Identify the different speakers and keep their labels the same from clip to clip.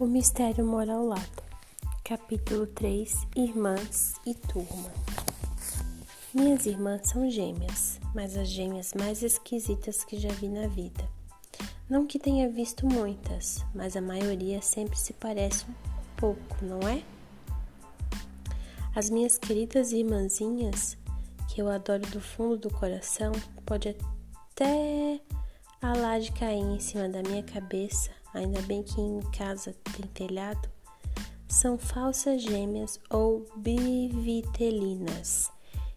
Speaker 1: O mistério mora ao lado. Capítulo 3 Irmãs e Turma. Minhas irmãs são gêmeas, mas as gêmeas mais esquisitas que já vi na vida. Não que tenha visto muitas, mas a maioria sempre se parece um pouco, não é? As minhas queridas irmãzinhas, que eu adoro do fundo do coração, pode até a laje cair em cima da minha cabeça, ainda bem que em casa tem telhado, são falsas gêmeas ou bivitelinas,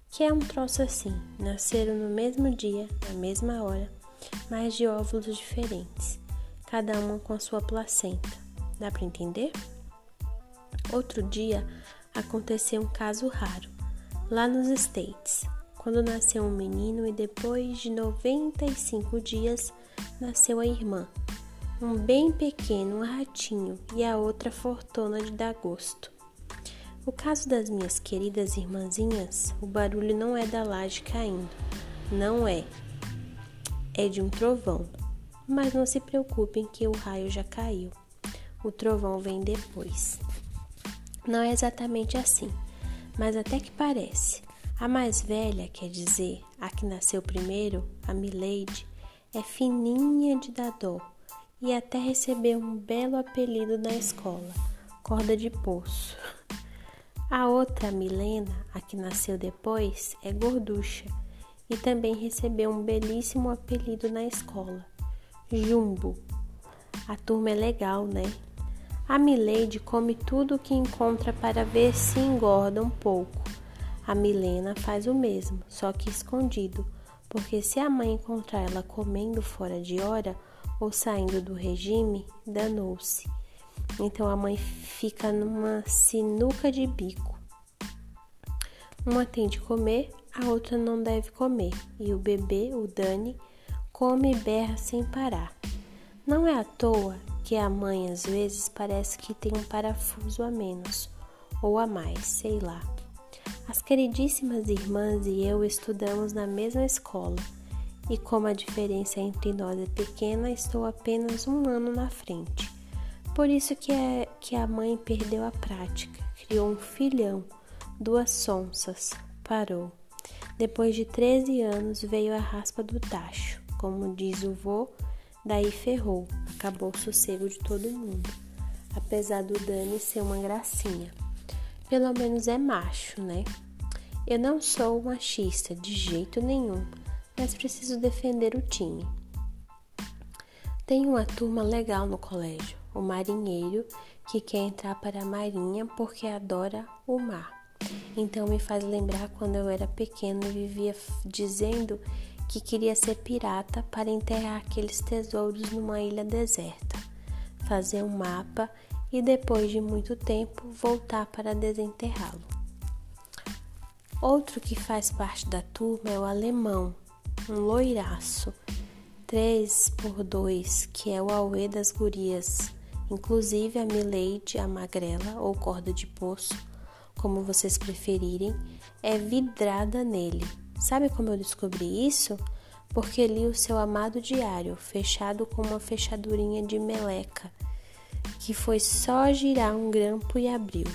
Speaker 1: que é um troço assim, nasceram no mesmo dia, na mesma hora, mas de óvulos diferentes, cada uma com a sua placenta. Dá para entender? Outro dia aconteceu um caso raro, lá nos States quando nasceu um menino e depois de 95 dias nasceu a irmã. Um bem pequeno, um ratinho, e a outra fortuna de dar gosto. O caso das minhas queridas irmãzinhas, o barulho não é da laje caindo. Não é. É de um trovão. Mas não se preocupem que o raio já caiu. O trovão vem depois. Não é exatamente assim, mas até que parece. A mais velha, quer dizer, a que nasceu primeiro, a Milady, é fininha de dadó e até recebeu um belo apelido na escola, corda de poço. A outra, Milena, a que nasceu depois, é gorducha e também recebeu um belíssimo apelido na escola, Jumbo. A turma é legal, né? A Milady come tudo o que encontra para ver se engorda um pouco a Milena faz o mesmo, só que escondido, porque se a mãe encontrar ela comendo fora de hora ou saindo do regime, danou-se. Então a mãe fica numa sinuca de bico. Uma tem de comer, a outra não deve comer, e o bebê, o Dani, come e berra sem parar. Não é à toa que a mãe às vezes parece que tem um parafuso a menos ou a mais, sei lá. As queridíssimas irmãs e eu estudamos na mesma escola, e como a diferença entre nós é pequena, estou apenas um ano na frente. Por isso que, é, que a mãe perdeu a prática, criou um filhão, duas sonsas, parou. Depois de 13 anos veio a raspa do tacho, como diz o vô, daí ferrou, acabou o sossego de todo mundo, apesar do Dani ser uma gracinha. Pelo menos é macho, né? Eu não sou machista de jeito nenhum, mas preciso defender o time. Tem uma turma legal no colégio, o marinheiro que quer entrar para a marinha porque adora o mar. Então me faz lembrar quando eu era pequeno e vivia dizendo que queria ser pirata para enterrar aqueles tesouros numa ilha deserta, fazer um mapa e depois de muito tempo voltar para desenterrá-lo. Outro que faz parte da turma é o alemão, loiraço, 3 por 2, que é o auê das gurias, inclusive a Milady, a magrela ou corda de poço, como vocês preferirem, é vidrada nele. Sabe como eu descobri isso? Porque li o seu amado diário, fechado com uma fechadurinha de meleca que foi só girar um grampo e abriu.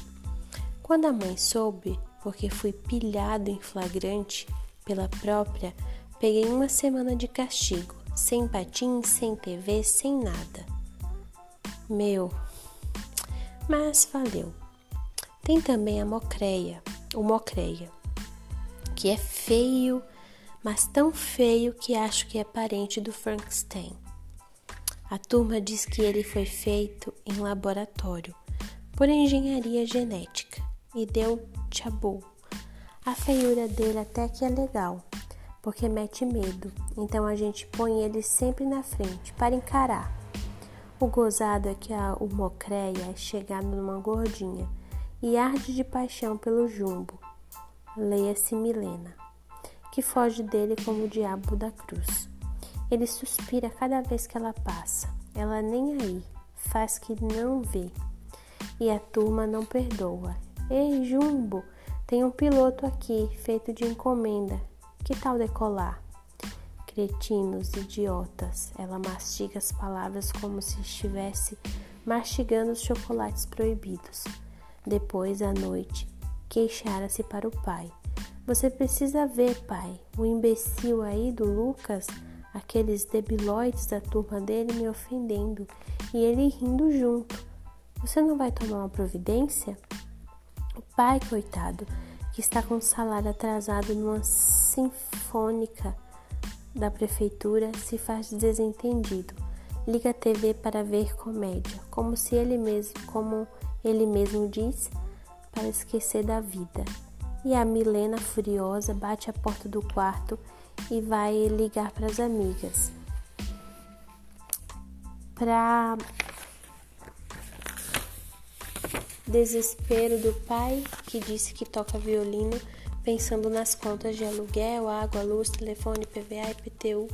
Speaker 1: Quando a mãe soube, porque fui pilhado em flagrante pela própria, peguei uma semana de castigo, sem patins, sem TV, sem nada. Meu, mas valeu. Tem também a mocreia, o mocreia, que é feio, mas tão feio que acho que é parente do Frankenstein. A turma diz que ele foi feito em laboratório por engenharia genética e deu chabu. A feiura dele até que é legal, porque mete medo, então a gente põe ele sempre na frente para encarar. O gozado é que a, mocreia é chegado numa gordinha e arde de paixão pelo jumbo. Leia-se Milena, que foge dele como o diabo da cruz. Ele suspira cada vez que ela passa. Ela nem aí, faz que não vê. E a turma não perdoa. Ei, Jumbo, tem um piloto aqui, feito de encomenda. Que tal decolar? Cretinos, idiotas. Ela mastiga as palavras como se estivesse mastigando os chocolates proibidos. Depois, à noite, queixara-se para o pai. Você precisa ver, pai, o imbecil aí do Lucas, aqueles debilóides da turma dele me ofendendo e ele rindo junto. Você não vai tomar uma providência? O pai, coitado, que está com o salário atrasado numa sinfônica da prefeitura, se faz desentendido. Liga a TV para ver comédia, como se ele mesmo, como ele mesmo diz, para esquecer da vida. E a Milena, furiosa, bate a porta do quarto e vai ligar para as amigas. Para desespero do pai, que disse que toca violino, pensando nas contas de aluguel, água, luz, telefone, PVA, IPTU,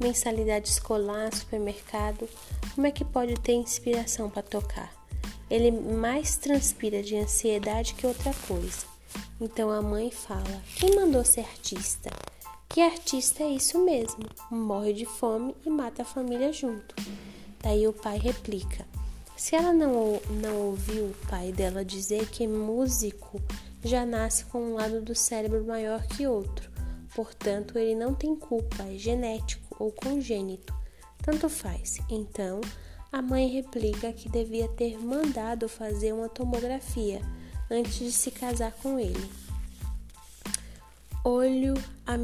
Speaker 1: mensalidade escolar, supermercado. Como é que pode ter inspiração para tocar? Ele mais transpira de ansiedade que outra coisa. Então a mãe fala: Quem mandou ser artista? Que artista é isso mesmo, morre de fome e mata a família junto. Daí o pai replica: se ela não, não ouviu o pai dela dizer que músico já nasce com um lado do cérebro maior que outro, portanto ele não tem culpa, é genético ou congênito, tanto faz. Então, a mãe replica que devia ter mandado fazer uma tomografia antes de se casar com ele. Olho a,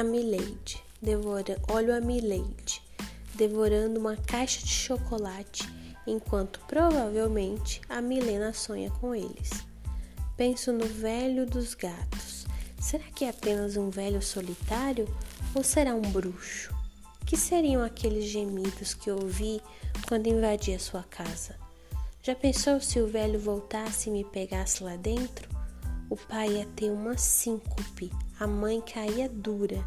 Speaker 1: a Milady, devora, olho a Milady, devorando uma caixa de chocolate enquanto provavelmente a Milena sonha com eles. Penso no velho dos gatos. Será que é apenas um velho solitário ou será um bruxo? Que seriam aqueles gemidos que ouvi quando invadi a sua casa? Já pensou se o velho voltasse e me pegasse lá dentro? O pai ia ter uma síncope, a mãe caía dura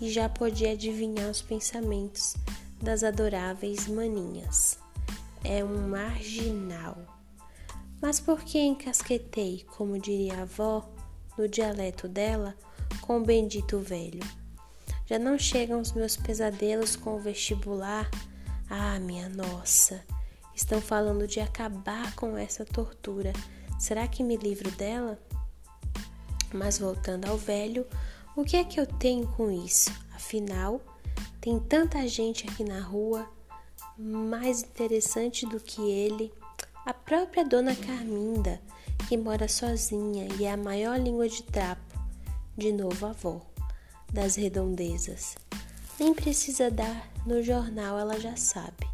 Speaker 1: e já podia adivinhar os pensamentos das adoráveis maninhas é um marginal. Mas por que encasquetei, como diria a avó, no dialeto dela, com o bendito velho? Já não chegam os meus pesadelos com o vestibular? Ah, minha nossa! Estão falando de acabar com essa tortura. Será que me livro dela? Mas voltando ao velho, o que é que eu tenho com isso? Afinal, tem tanta gente aqui na rua mais interessante do que ele, a própria dona Carminda, que mora sozinha e é a maior língua de trapo, de novo avó, das redondezas. Nem precisa dar no jornal, ela já sabe.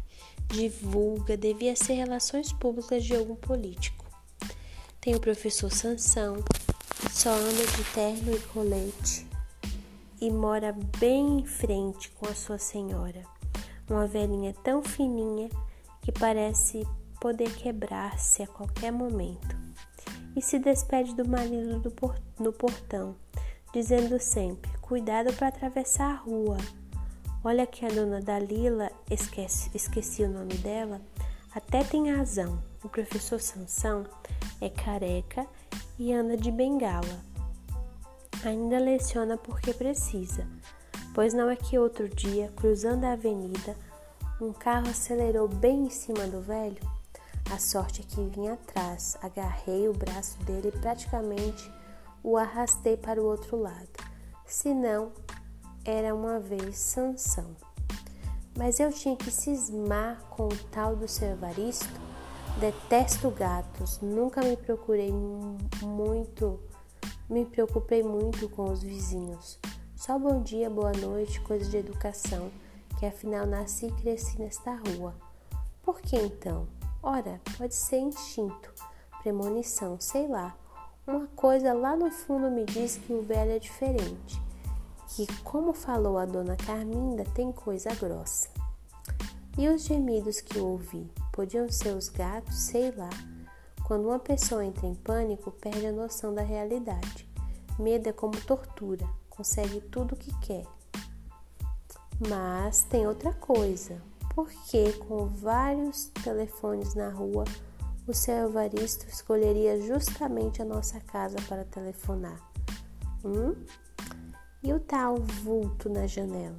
Speaker 1: Divulga, devia ser relações públicas de algum político. Tem o professor Sansão, só anda de terno e colete e mora bem em frente com a sua senhora uma velhinha tão fininha que parece poder quebrar-se a qualquer momento. E se despede do marido por no portão, dizendo sempre: Cuidado para atravessar a rua. Olha que a dona Dalila, esquece, esqueci o nome dela, até tem razão. O professor Sansão é careca e anda de bengala. Ainda leciona porque precisa pois não é que outro dia, cruzando a avenida, um carro acelerou bem em cima do velho? A sorte é que vinha atrás, agarrei o braço dele e praticamente o arrastei para o outro lado. Se não, era uma vez Sansão. Mas eu tinha que cismar com o tal do seu Evaristo. Detesto gatos, nunca me procurei muito, me preocupei muito com os vizinhos. Só bom dia, boa noite, coisa de educação, que afinal nasci e cresci nesta rua. Por que então? Ora, pode ser instinto, premonição, sei lá. Uma coisa lá no fundo me diz que o velho é diferente, que, como falou a dona Carminda, tem coisa grossa. E os gemidos que ouvi podiam ser os gatos, sei lá. Quando uma pessoa entra em pânico, perde a noção da realidade. Medo é como tortura consegue tudo o que quer. Mas tem outra coisa. Porque com vários telefones na rua, o seu Evaristo escolheria justamente a nossa casa para telefonar? Hum? E o tal vulto na janela?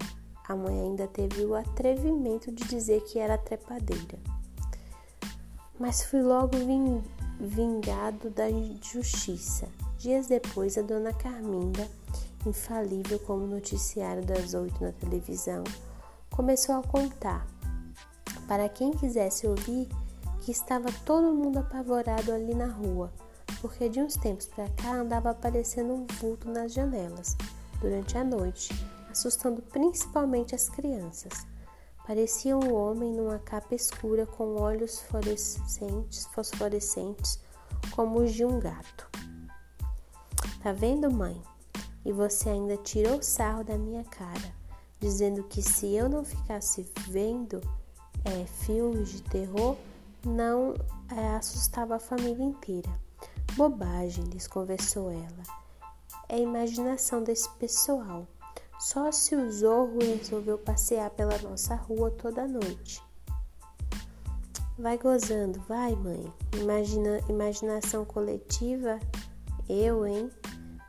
Speaker 1: A mãe ainda teve o atrevimento de dizer que era trepadeira. mas fui logo vingado da justiça. Dias depois, a dona Carminda, infalível como noticiário das oito na televisão, começou a contar, para quem quisesse ouvir, que estava todo mundo apavorado ali na rua, porque de uns tempos para cá andava aparecendo um vulto nas janelas durante a noite, assustando principalmente as crianças. Parecia um homem numa capa escura com olhos fluorescentes, fosforescentes como os de um gato. Tá vendo, mãe? E você ainda tirou sarro da minha cara, dizendo que se eu não ficasse vendo é, filmes de terror, não é, assustava a família inteira. Bobagem, lhes conversou ela. É a imaginação desse pessoal. Só se o Zorro resolveu passear pela nossa rua toda noite. Vai gozando, vai, mãe. Imagina, imaginação coletiva? Eu, hein?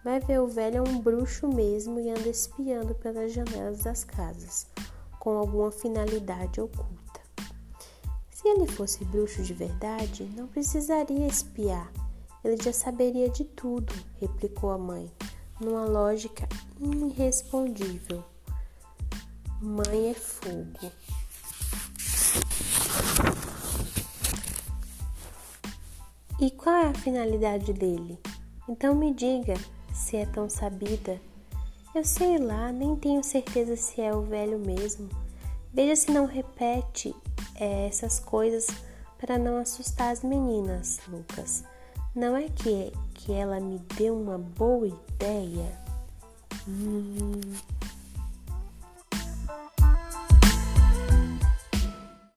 Speaker 1: Vai ver o velho é um bruxo mesmo e anda espiando pelas janelas das casas, com alguma finalidade oculta. Se ele fosse bruxo de verdade, não precisaria espiar. Ele já saberia de tudo, replicou a mãe numa lógica irrespondível. Mãe é fogo. E qual é a finalidade dele? Então me diga se é tão sabida. Eu sei lá, nem tenho certeza se é o velho mesmo. Veja se não repete é, essas coisas para não assustar as meninas, Lucas. Não é que, que ela me deu uma boa ideia? Hum.